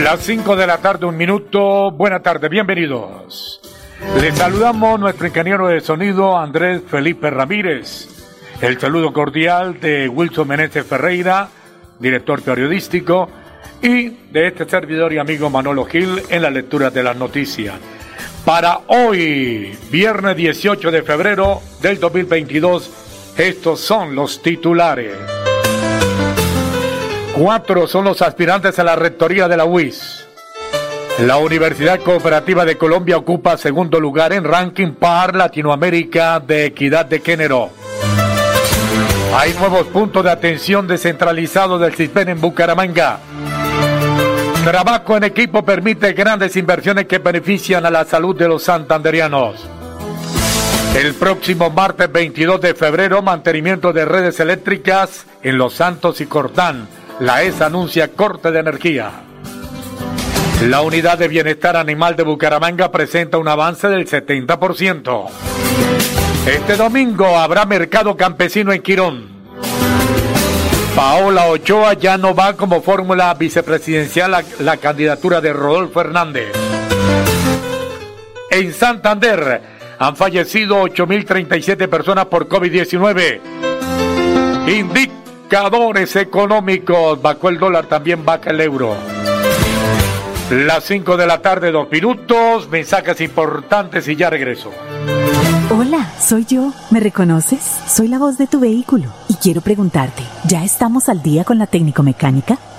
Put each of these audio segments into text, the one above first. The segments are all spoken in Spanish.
Las 5 de la tarde, un minuto. Buena tarde, bienvenidos. Les saludamos nuestro ingeniero de sonido Andrés Felipe Ramírez. El saludo cordial de Wilson Meneses Ferreira, director periodístico, y de este servidor y amigo Manolo Gil en la lectura de las noticias. Para hoy, viernes 18 de febrero del 2022, estos son los titulares. Cuatro son los aspirantes a la rectoría de la UIS. La Universidad Cooperativa de Colombia ocupa segundo lugar en ranking PAR Latinoamérica de equidad de género. Hay nuevos puntos de atención descentralizados del CISPEN en Bucaramanga. Trabajo en equipo permite grandes inversiones que benefician a la salud de los santanderianos. El próximo martes 22 de febrero, mantenimiento de redes eléctricas en Los Santos y Cortán. La ESA anuncia corte de energía. La unidad de bienestar animal de Bucaramanga presenta un avance del 70%. Este domingo habrá mercado campesino en Quirón. Paola Ochoa ya no va como fórmula vicepresidencial a la candidatura de Rodolfo Hernández. En Santander han fallecido 8.037 personas por COVID-19. Indicadores económicos. Bajó el dólar, también baja el euro. Las 5 de la tarde, dos minutos. Mensajes importantes y ya regreso. Hola, soy yo. ¿Me reconoces? Soy la voz de tu vehículo y quiero preguntarte, ¿ya estamos al día con la técnico mecánica?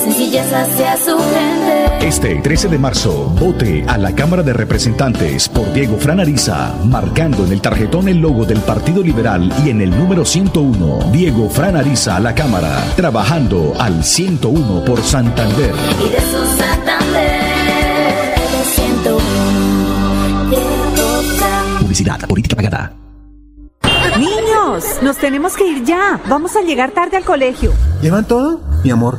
sencillez hacia su gente. Este 13 de marzo, vote a la Cámara de Representantes por Diego Franariza, marcando en el tarjetón el logo del Partido Liberal y en el número 101. Diego Franariza a la Cámara, trabajando al 101 por Santander. Y de su Santander, el 101, Diego Fran. Publicidad, política pagada. Niños, nos tenemos que ir ya. Vamos a llegar tarde al colegio. ¿Llevan todo? Mi amor,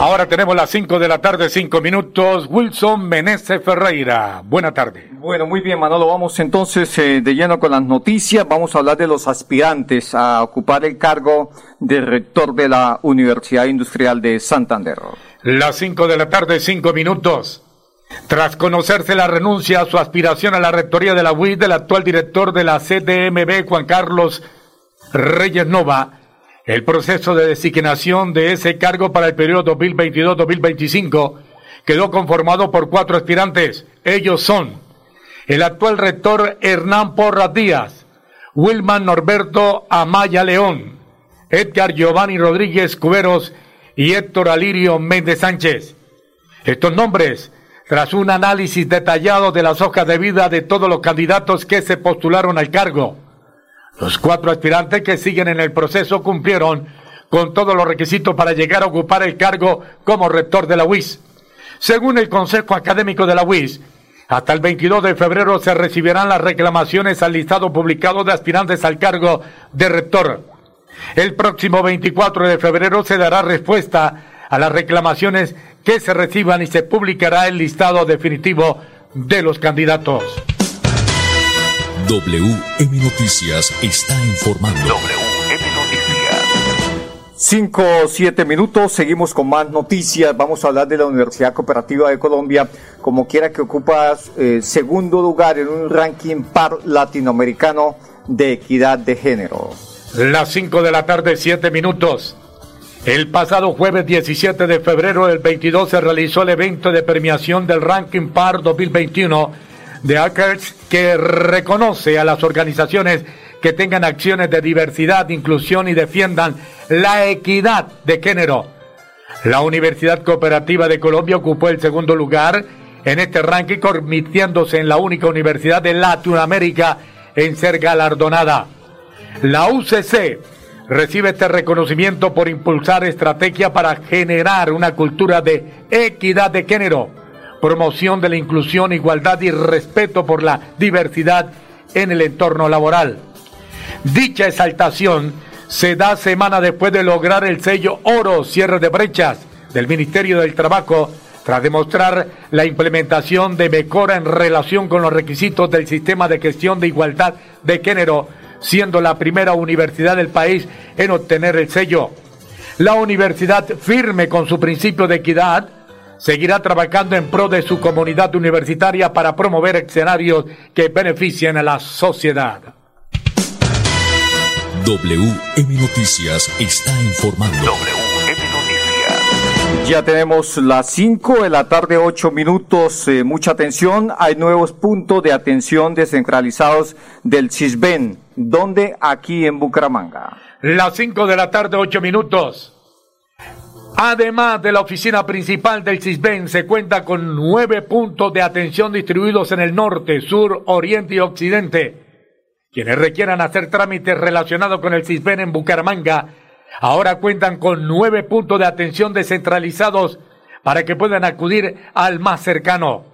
Ahora tenemos las 5 de la tarde, 5 minutos. Wilson Meneses Ferreira. Buena tarde. Bueno, muy bien, Manolo. Vamos entonces eh, de lleno con las noticias. Vamos a hablar de los aspirantes a ocupar el cargo de rector de la Universidad Industrial de Santander. Las 5 de la tarde, 5 minutos. Tras conocerse la renuncia a su aspiración a la rectoría de la UIS del actual director de la CDMB, Juan Carlos Reyes Nova, el proceso de designación de ese cargo para el periodo 2022-2025 quedó conformado por cuatro aspirantes. Ellos son el actual rector Hernán Porras Díaz, Wilman Norberto Amaya León, Edgar Giovanni Rodríguez Cuberos y Héctor Alirio Méndez Sánchez. Estos nombres, tras un análisis detallado de las hojas de vida de todos los candidatos que se postularon al cargo, los cuatro aspirantes que siguen en el proceso cumplieron con todos los requisitos para llegar a ocupar el cargo como rector de la UIS. Según el Consejo Académico de la UIS, hasta el 22 de febrero se recibirán las reclamaciones al listado publicado de aspirantes al cargo de rector. El próximo 24 de febrero se dará respuesta a las reclamaciones que se reciban y se publicará el listado definitivo de los candidatos. WM Noticias está informando. WM Noticias. Cinco o siete minutos, seguimos con más noticias. Vamos a hablar de la Universidad Cooperativa de Colombia, como quiera que ocupa eh, segundo lugar en un ranking par latinoamericano de equidad de género. Las 5 de la tarde, 7 minutos. El pasado jueves 17 de febrero del 22 se realizó el evento de premiación del Ranking Par 2021 de Hackers que reconoce a las organizaciones que tengan acciones de diversidad, inclusión y defiendan la equidad de género. La Universidad Cooperativa de Colombia ocupó el segundo lugar en este ranking, convirtiéndose en la única universidad de Latinoamérica en ser galardonada. La UCC recibe este reconocimiento por impulsar estrategia para generar una cultura de equidad de género, promoción de la inclusión, igualdad y respeto por la diversidad en el entorno laboral. Dicha exaltación se da semana después de lograr el sello oro cierre de brechas del Ministerio del Trabajo tras demostrar la implementación de mejora en relación con los requisitos del sistema de gestión de igualdad de género, siendo la primera universidad del país en obtener el sello. La universidad firme con su principio de equidad seguirá trabajando en pro de su comunidad universitaria para promover escenarios que beneficien a la sociedad. WM Noticias está informando. WM Noticias. Ya tenemos las 5 de la tarde, 8 minutos. eh, mucha atención. Hay nuevos puntos de atención descentralizados del CISBEN. ¿Dónde? Aquí en Bucaramanga. Las 5 de la tarde, 8 minutos. Además de la oficina principal del CISBEN, se cuenta con nueve puntos de atención distribuidos en el norte, sur, oriente y occidente. Quienes requieran hacer trámites relacionados con el CISBEN en Bucaramanga, ahora cuentan con nueve puntos de atención descentralizados para que puedan acudir al más cercano.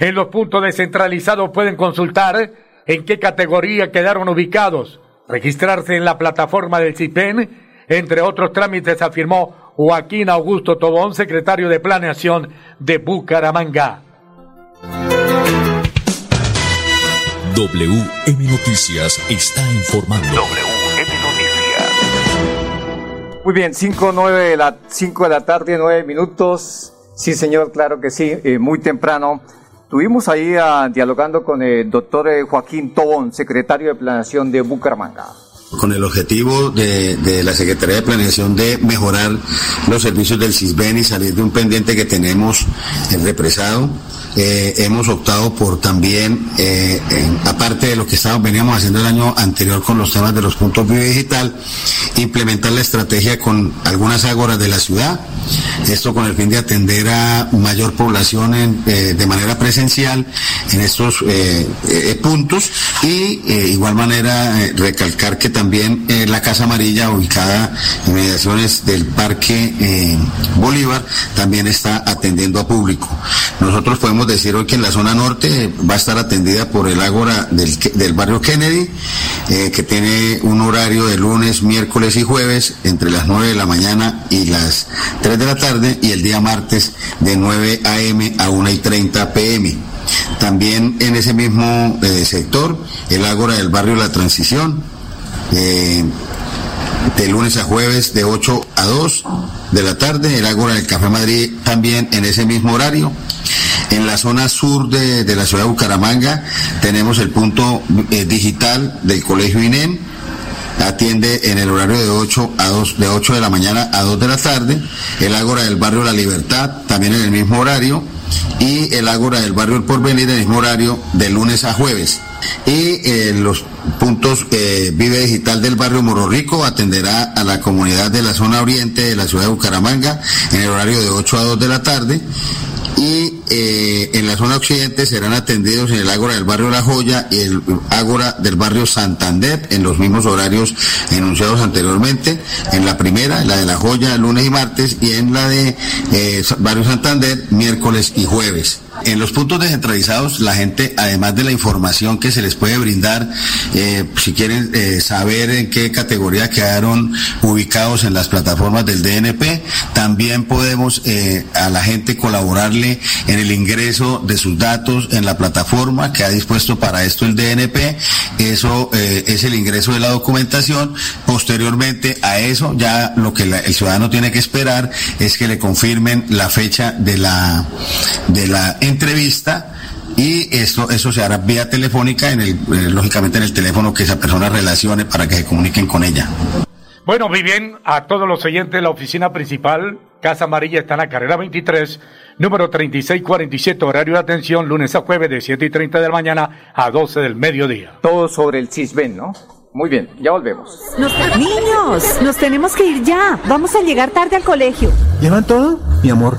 En los puntos descentralizados pueden consultar en qué categoría quedaron ubicados, registrarse en la plataforma del CISBEN, entre otros trámites, afirmó Joaquín Augusto Tobón, secretario de Planeación de Bucaramanga. WM Noticias está informando. WM Noticias. Muy bien, 5 nueve de la, 5 de la tarde, 9 minutos. Sí, señor, claro que sí, eh, muy temprano. Estuvimos ahí ah, dialogando con el doctor eh, Joaquín Tobón, secretario de Planeación de Bucaramanga. Con el objetivo de, la Secretaría de Planeación de mejorar los servicios del CISBEN y salir de un pendiente que tenemos eh, represado. Eh, hemos optado por también, eh, aparte de lo que estábamos, veníamos haciendo el año anterior con los temas de los puntos biodigital, implementar la estrategia con algunas ágoras de la ciudad Esto con el fin de atender a mayor población eh, de manera presencial en estos eh, eh, puntos y igual manera recalcar que también la Casa Amarilla ubicada en mediaciones del Parque Bolívar también está atendiendo a público. Nosotros podemos decir hoy que en la zona norte va a estar atendida por el Ágora del, barrio Kennedy, que tiene un horario de lunes, miércoles y jueves entre las 9 de la mañana y las 3 de la tarde y el día martes de 9 a.m. a 1 y 30 p.m. También en ese mismo eh, sector, el Ágora del barrio La Transición, eh, de lunes a jueves de 8 a 2 de la tarde, el Ágora del Café Madrid también en ese mismo horario. En la zona sur de, la ciudad de Bucaramanga tenemos el punto eh, digital del Colegio INEM, atiende en el horario de 8 a 2 de 8 de la mañana a 2 de la tarde, el Ágora del barrio La Libertad también en el mismo horario y el Ágora del barrio El Porvenir en el mismo horario de lunes a jueves. Y eh, los puntos eh, Vive Digital del barrio Morro Rico atenderá a la comunidad de la zona oriente de la ciudad de Bucaramanga en el horario de 8 a 2 de la tarde eh, en la zona occidente serán atendidos en el Ágora del barrio La Joya y el Ágora del barrio Santander en los mismos horarios enunciados anteriormente. En la primera, la de La Joya, lunes y martes, y en la de eh, barrio Santander, miércoles y jueves. En los puntos descentralizados, la gente, además de la información que se les puede brindar, eh, si quieren eh, saber en qué categoría quedaron ubicados en las plataformas del DNP, también podemos eh, a la gente colaborarle en el ingreso de sus datos en la plataforma que ha dispuesto para esto el DNP. Eso es el ingreso de la documentación. Posteriormente a eso, ya lo que el ciudadano tiene que esperar es que le confirmen la fecha de la, de la entrevista y esto eso se hará vía telefónica en el eh, lógicamente en el teléfono que esa persona relacione para que se comuniquen con ella. Bueno, muy bien, a todos los oyentes de la oficina principal, Casa Amarilla está en la carrera 23, número 3647, horario de atención, lunes a jueves de 7 y 30 de la mañana a 12 del mediodía. Todo sobre el CISBEN, ¿no? Muy bien, ya volvemos. Niños, nos tenemos que ir ya. Vamos a llegar tarde al colegio. ¿Llevan todo? Mi amor,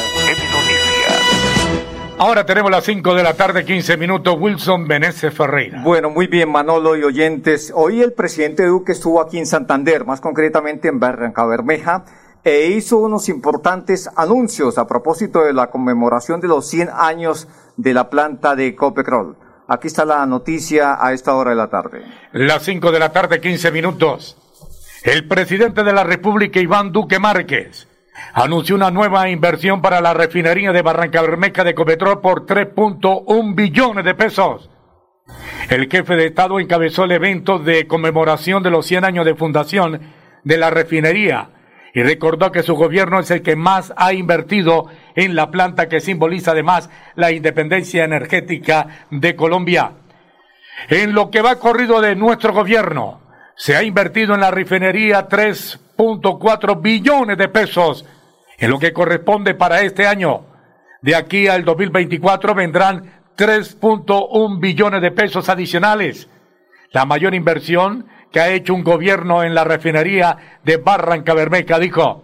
Ahora tenemos las 5 de la tarde, 15 minutos. Wilson Benesse Ferreira. Bueno, muy bien, Manolo y oyentes. Hoy el presidente Duque estuvo aquí en Santander, más concretamente en Barranca Bermeja, e hizo unos importantes anuncios a propósito de la conmemoración de los 100 años de la planta de Copetrol. Aquí está la noticia a esta hora de la tarde. Las 5 de la tarde, 15 minutos. El presidente de la República, Iván Duque Márquez, anunció una nueva inversión para la refinería de Barranca Bermeja de Copetrol por 3.1 billones de pesos. El jefe de Estado encabezó el evento de conmemoración de los 100 años de fundación de la refinería y recordó que su gobierno es el que más ha invertido en la planta que simboliza además la independencia energética de Colombia. En lo que va corrido de nuestro gobierno, se ha invertido en la refinería 3.4 billones de pesos, en lo que corresponde para este año. De aquí al 2024 vendrán 3.1 billones de pesos adicionales. La mayor inversión que ha hecho un gobierno en la refinería de Barranca Bermeja, dijo.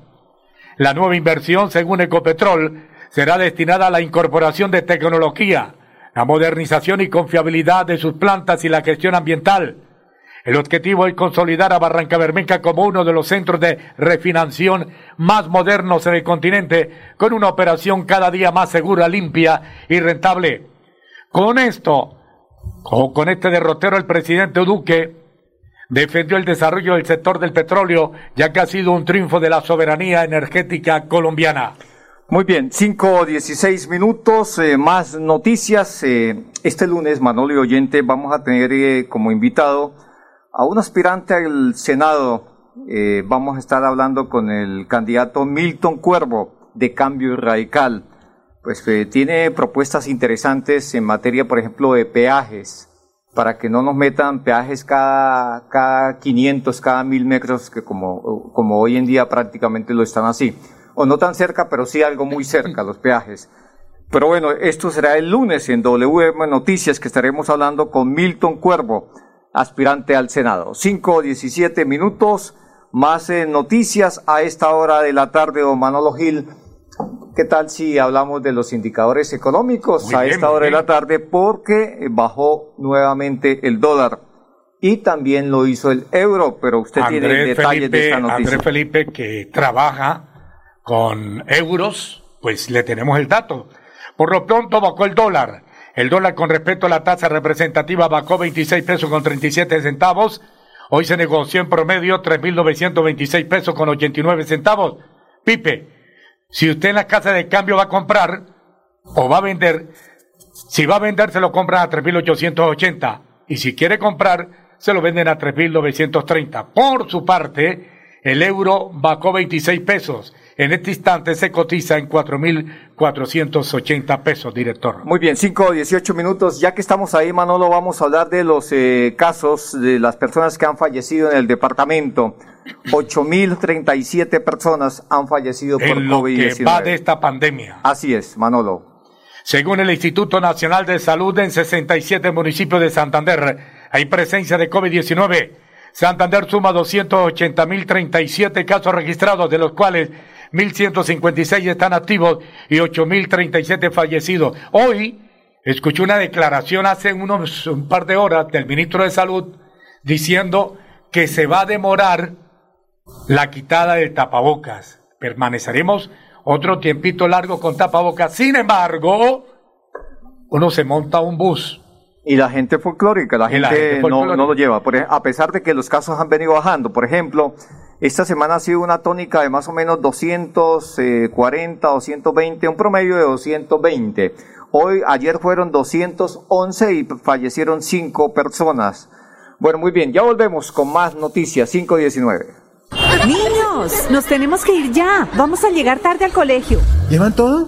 La nueva inversión, según Ecopetrol, será destinada a la incorporación de tecnología, la modernización y confiabilidad de sus plantas y la gestión ambiental. El objetivo es consolidar a Barranca Bermeja como uno de los centros de refinanciación más modernos en el continente, con una operación cada día más segura, limpia y rentable. Con esto, o con este derrotero, el presidente Duque defendió el desarrollo del sector del petróleo, ya que ha sido un triunfo de la soberanía energética colombiana. Muy bien, 5 o 16 minutos, eh, más noticias. Eh, este lunes, Manolo y Oyente, vamos a tener eh, como invitado a un aspirante al Senado. Eh, vamos a estar hablando con el candidato Milton Cuervo de Cambio Radical. Pues eh, tiene propuestas interesantes en materia, por ejemplo, de peajes para que no nos metan peajes cada, cada 500, cada 1000 metros, que como, como hoy en día prácticamente lo están así. O no tan cerca, pero sí algo muy cerca, los peajes. Pero bueno, esto será el lunes en WM Noticias, que estaremos hablando con Milton Cuervo, aspirante al Senado. 5 o 17 minutos, más eh, noticias a esta hora de la tarde, o Manolo Gil. ¿Qué tal si hablamos de los indicadores económicos Muy a bien, esta hora de la tarde? Porque bajó nuevamente el dólar y también lo hizo el euro, pero usted tiene detalles de esta noticia. Andrés Felipe, que trabaja con euros, pues le tenemos el dato. Por lo pronto bajó el dólar. El dólar con respecto a la tasa representativa bajó 26 pesos con 37 centavos. Hoy se negoció en promedio 3.926 pesos con 89 centavos. Pipe, si usted en la casa de cambio va a comprar o va a vender, si va a vender se lo compran a 3.880 y si quiere comprar se lo venden a 3.930. Por su parte, el euro bajó 26 pesos. En este instante se cotiza en 4.480 pesos, director. Muy bien, 5 o 18 minutos. Ya que estamos ahí, Manolo, vamos a hablar de los eh, casos de las personas que han fallecido en el departamento. 8.037 personas han fallecido por En lo que COVID-19. va de esta pandemia. Así es, Manolo. Según el Instituto Nacional de Salud, en 67 municipios de Santander hay presencia de COVID-19. Santander suma 280.037 casos registrados, de los cuales 1.156 están activos y 8.037 fallecidos. Hoy escuché una declaración hace unos un par de horas del ministro de Salud diciendo que se va a demorar la quitada del tapabocas. Permaneceremos otro tiempito largo con tapabocas. Sin embargo, uno se monta un bus. Y la gente folclórica, la la gente, gente no, no lo lleva. Por a pesar de que los casos han venido bajando. Por ejemplo, esta semana ha sido una tónica de más o menos 240, 220, un promedio de 220. Hoy, ayer fueron 211 y fallecieron 5 personas. Bueno, muy bien, ya volvemos con más noticias, 519. Niños, nos tenemos que ir ya. Vamos a llegar tarde al colegio. ¿Llevan todo?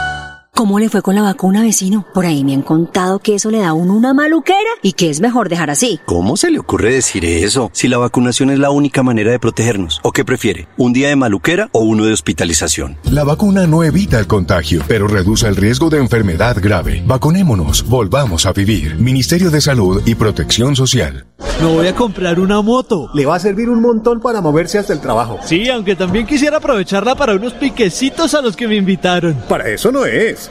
¿Cómo le fue con la vacuna, vecino? Por ahí me han contado que eso le da a uno una maluquera y que es mejor dejar así. ¿Cómo se le ocurre decir eso? Si la vacunación es la única manera de protegernos. ¿O qué prefiere? ¿Un día de maluquera o uno de hospitalización? La vacuna no evita el contagio, pero reduce el riesgo de enfermedad grave. Vacunémonos, volvamos a vivir. Ministerio de Salud y Protección Social. Me voy a comprar una moto. Le va a servir un montón para moverse hasta el trabajo. Sí, aunque también quisiera aprovecharla para unos piquecitos a los que me invitaron. Para eso no es.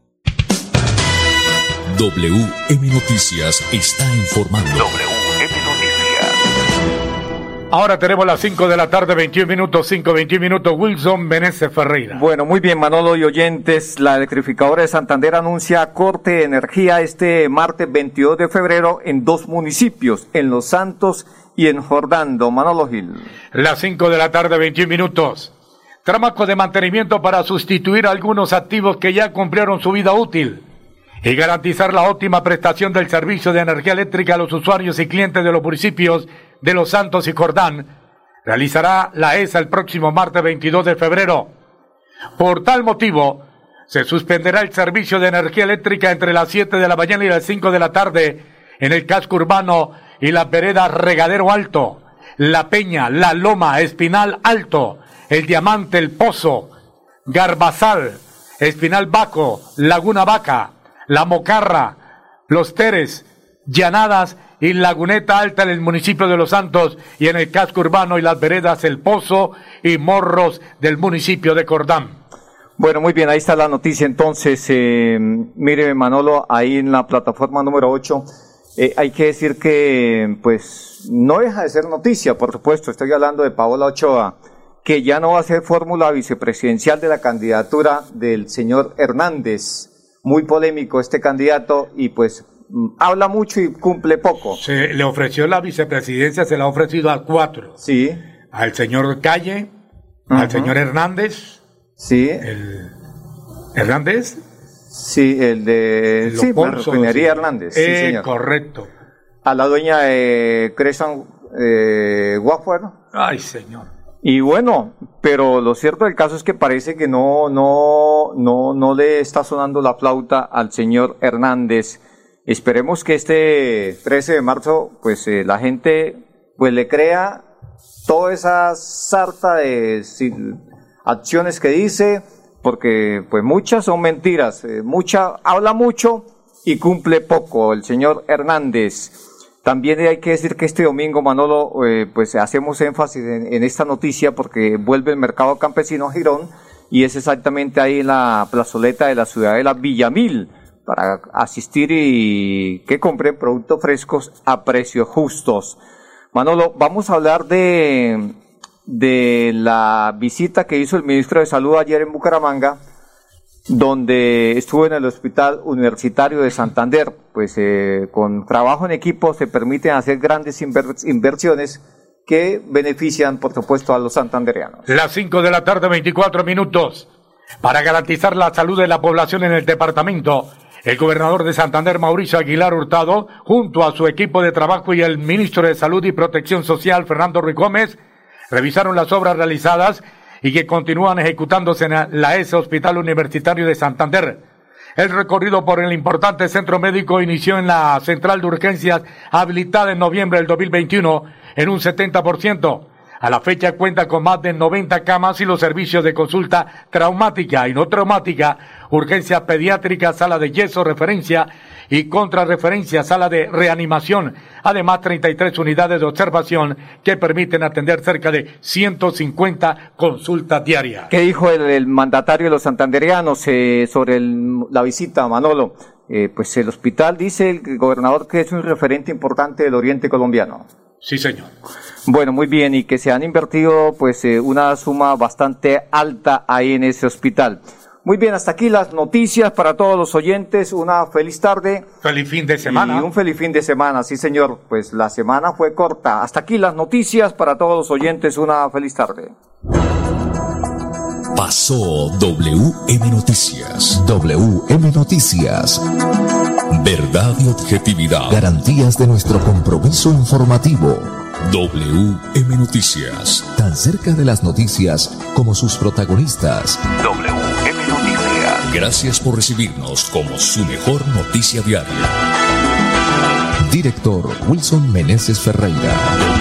WM Noticias está informando. WM Noticias. Ahora tenemos las 5 de la tarde, 21 minutos, 5, 21 minutos. Wilson Meneses Ferreira. Bueno, muy bien, Manolo y oyentes. La electrificadora de Santander anuncia corte de energía este martes 22 de febrero en dos municipios, en Los Santos y en Jordando. Manolo Gil. Las 5 de la tarde, 21 minutos. Trabajo de mantenimiento para sustituir algunos activos que ya cumplieron su vida útil y garantizar la óptima prestación del servicio de energía eléctrica a los usuarios y clientes de los municipios de Los Santos y Jordán, realizará la ESA el próximo martes 22 de febrero. Por tal motivo, se suspenderá el servicio de energía eléctrica entre las 7 de la mañana y las 5 de la tarde en el casco urbano y la vereda Regadero Alto, La Peña, La Loma, Espinal Alto, El Diamante, El Pozo, Garbazal, Espinal Baco, Laguna Vaca, La Mocarra, Los Teres, Llanadas y Laguneta Alta en el municipio de Los Santos y en el casco urbano y las veredas El Pozo y Morros del municipio de Cordán. Bueno, muy bien, ahí está la noticia. Entonces, eh, mire, Manolo, ahí en la plataforma número 8, eh, hay que decir que, pues, no deja de ser noticia, por supuesto. Estoy hablando de Paola Ochoa, que ya no va a ser fórmula vicepresidencial de la candidatura del señor Hernández. Muy polémico este candidato y, pues, mm, habla mucho y cumple poco. Se le ofreció la vicepresidencia, se la ha ofrecido a cuatro. Sí. Al señor Calle, al señor Hernández, Sí. el Hernández, Sí, el de Los sí, la sí. Hernández. Sí, Eh, señor. correcto. A la dueña de Crescent eh, Waffle. Ay, señor. Y bueno, pero lo cierto del caso es que parece que no, no, no, no le está sonando la flauta al señor Hernández. Esperemos que este 13 de marzo, pues eh, la gente, pues le crea toda esa sarta de acciones que dice, porque pues muchas son mentiras, eh, mucha, habla mucho y cumple poco el señor Hernández. También hay que decir que este domingo, Manolo, eh, pues hacemos énfasis en, esta noticia porque vuelve el mercado campesino a Girón y es exactamente ahí en la plazoleta de la ciudadela Villamil para asistir y que compren productos frescos a precios justos. Manolo, vamos a hablar de, de la visita que hizo el ministro de Salud ayer en Bucaramanga, donde estuvo en el Hospital Universitario de Santander. Pues eh, con trabajo en equipo se permiten hacer grandes inver- inversiones que benefician, por supuesto, a los santandereanos. Las 5 de la tarde, 24 minutos. Para garantizar la salud de la población en el departamento, el gobernador de Santander, Mauricio Aguilar Hurtado, junto a su equipo de trabajo y el ministro de Salud y Protección Social, Fernando Ruiz Gómez, revisaron las obras realizadas y que continúan ejecutándose en la ESA Hospital Universitario de Santander. El recorrido por el importante centro médico inició en la central de urgencias habilitada en noviembre del 2021 en un 70%. A la fecha cuenta con más de 90 camas y los servicios de consulta traumática y no traumática, urgencia pediátrica, sala de yeso, referencia y contrarreferencia, sala de reanimación. Además, 33 unidades de observación que permiten atender cerca de 150 consultas diarias. ¿Qué dijo el, el mandatario de los santanderianos eh, sobre el- la visita, Manolo? Eh, pues el hospital dice el gobernador que es un referente importante del oriente colombiano. Sí, señor. Bueno, muy bien, y que se han invertido pues eh, una suma bastante alta ahí en ese hospital. Muy bien, hasta aquí las noticias para todos los oyentes. Una feliz tarde. Feliz fin de semana. Y un feliz fin de semana, sí señor. Pues la semana fue corta. Hasta aquí las noticias para todos los oyentes. Una feliz tarde. Pasó WM Noticias. WM Noticias. Verdad y objetividad. Garantías de nuestro compromiso informativo. WM Noticias. Tan cerca de las noticias como sus protagonistas. WM Noticias. Gracias por recibirnos como su mejor noticia diaria. Director Wilson Meneses Ferreira.